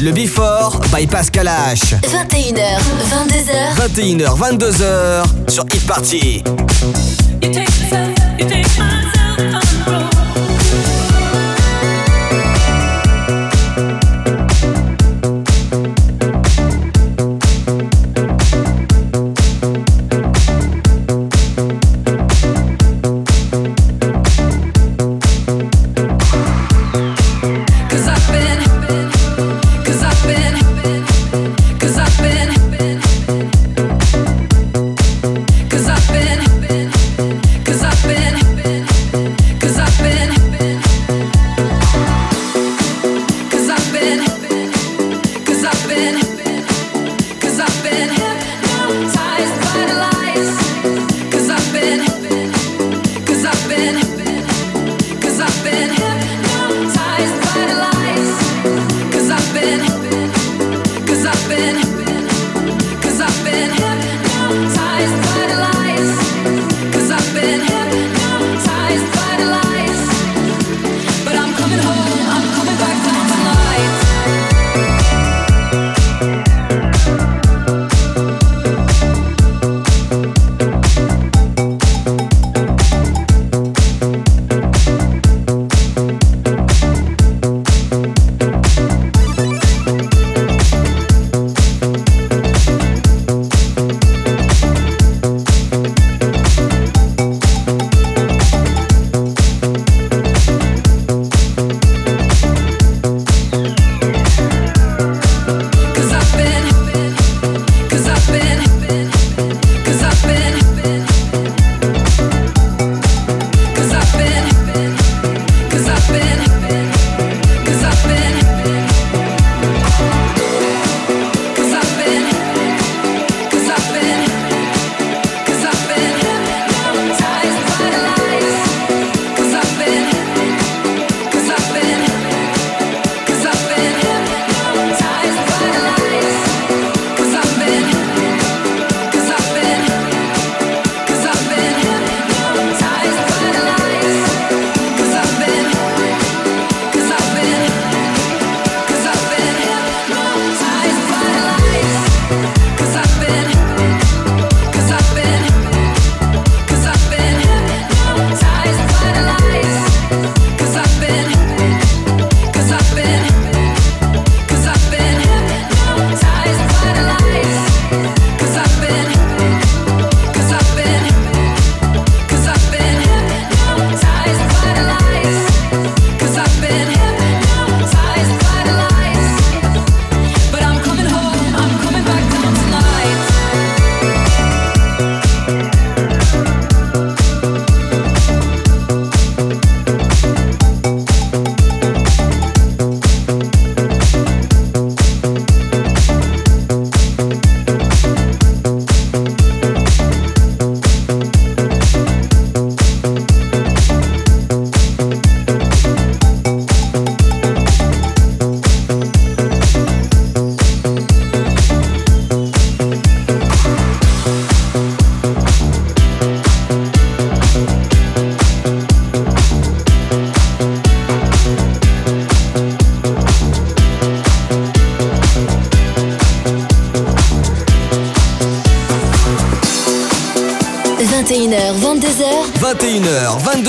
Le Before by Pascal H. 21h, 22h. 21h, 22h sur Hit Party.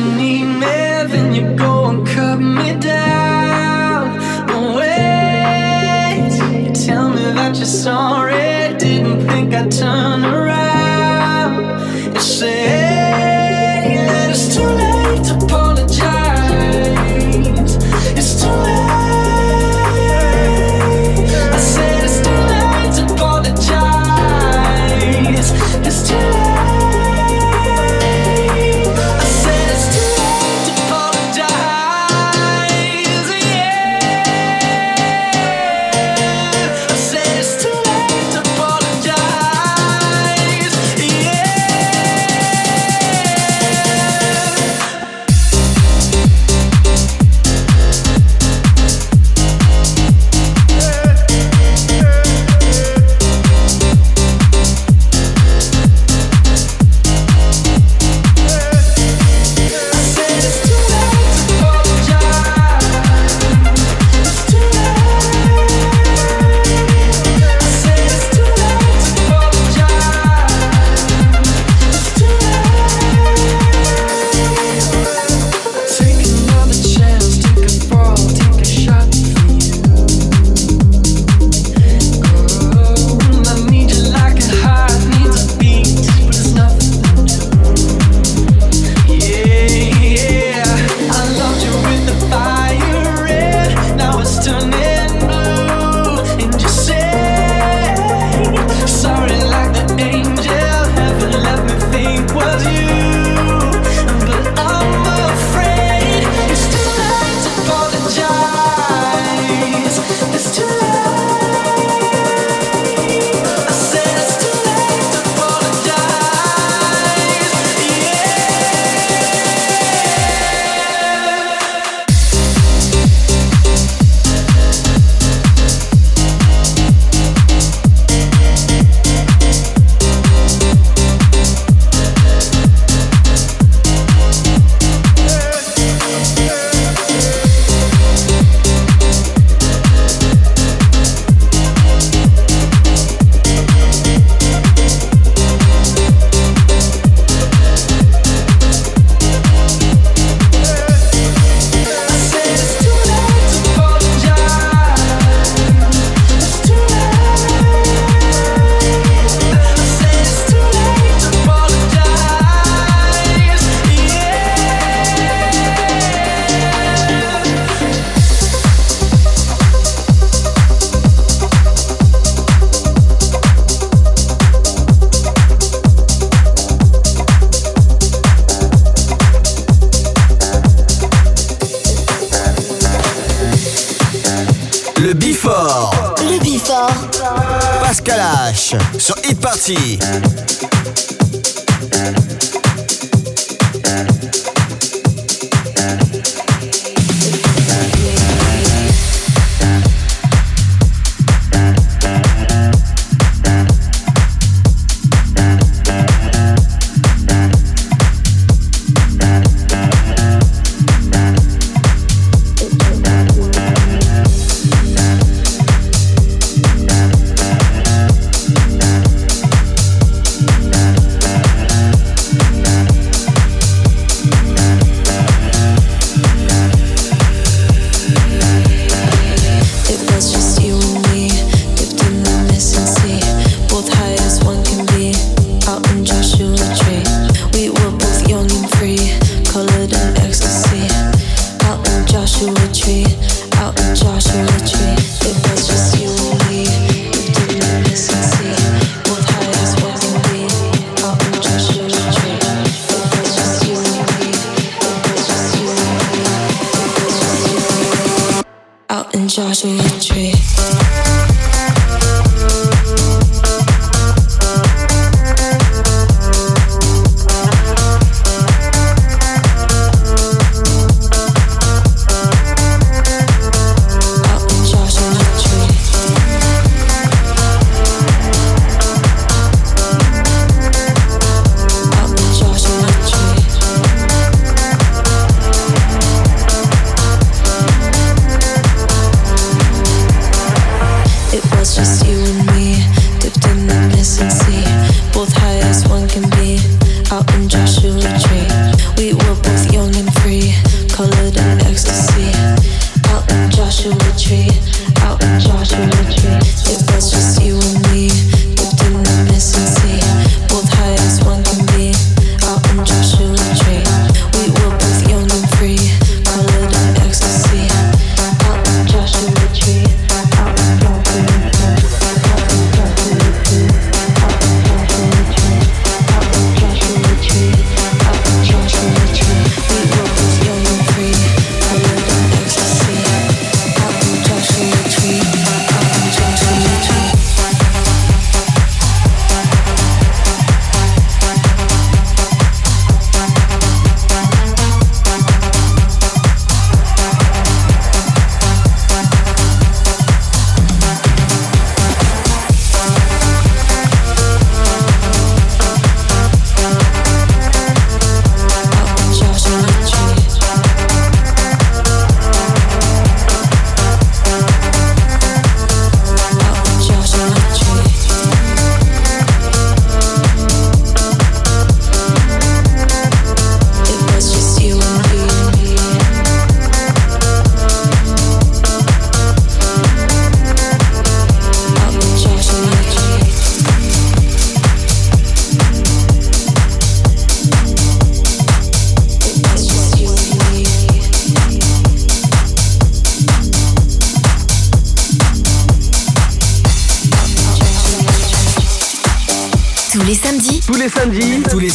you need me, then you go and cut me down. Wait, tell me that you're sorry.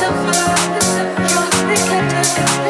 Survive, the survive,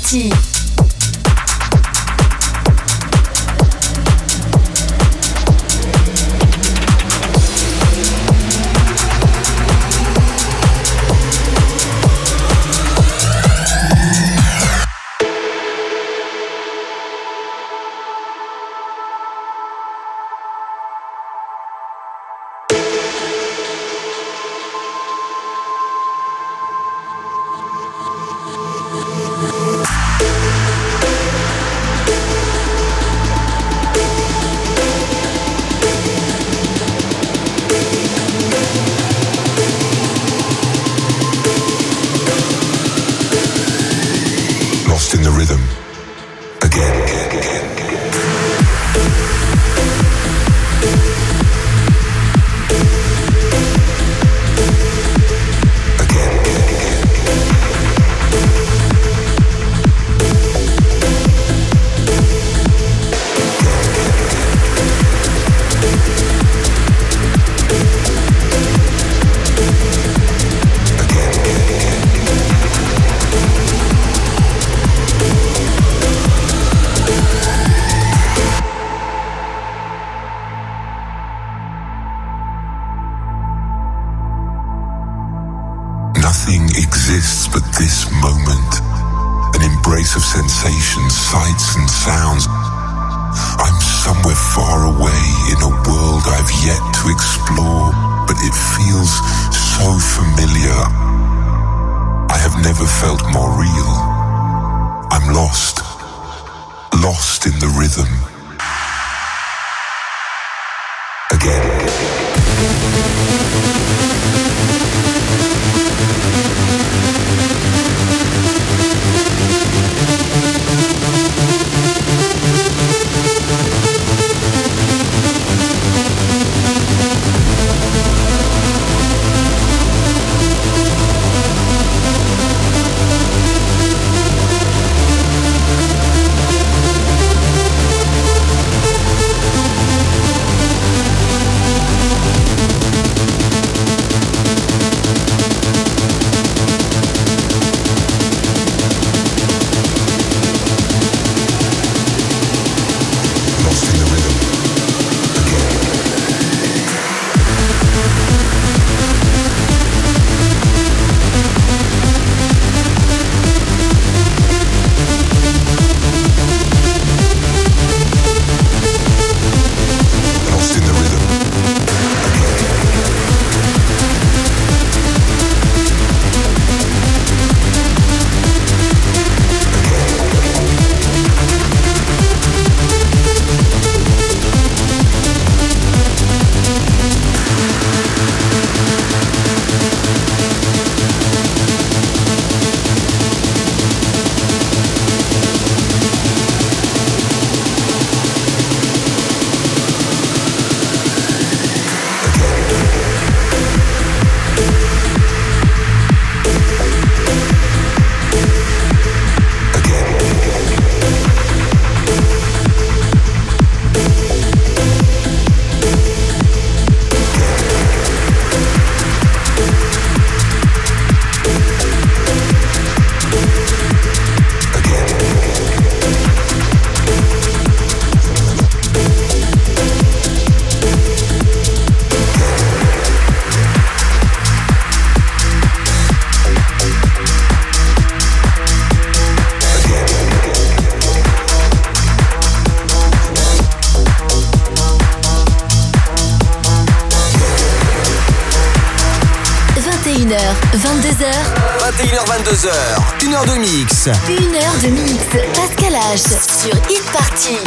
parti. 21h22h. 1h de mix. 1h de mix. Pascal H sur Hit Party.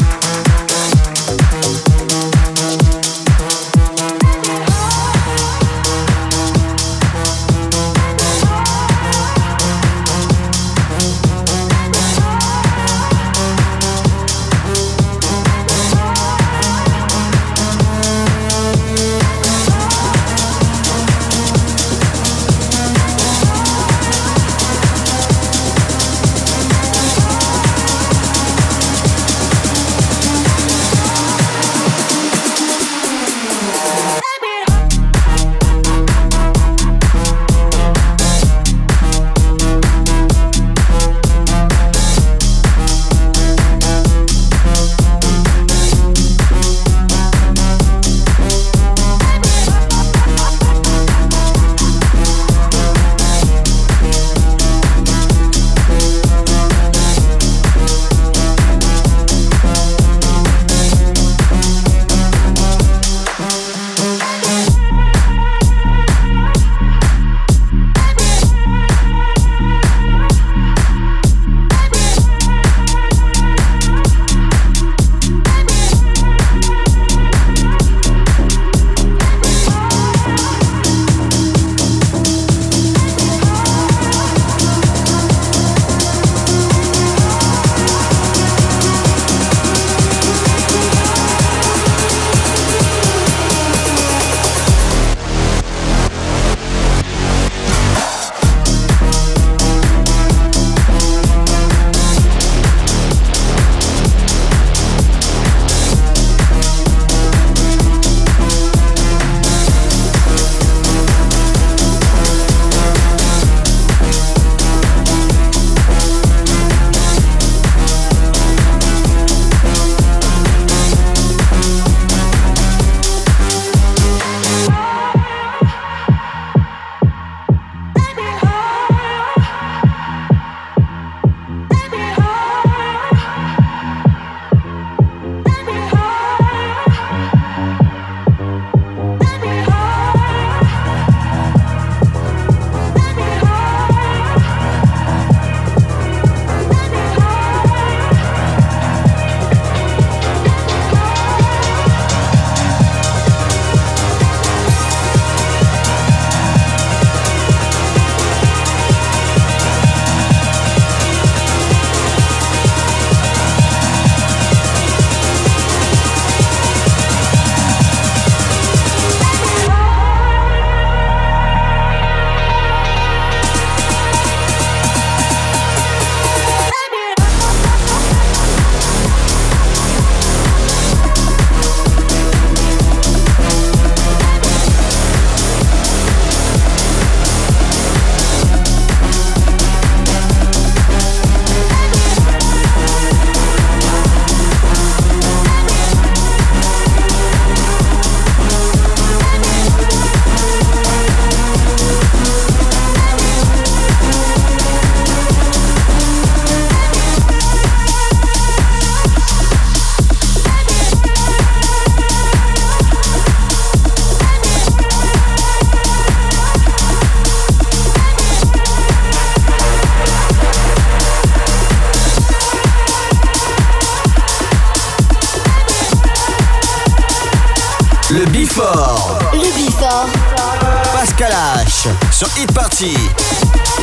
Sur Hit Party.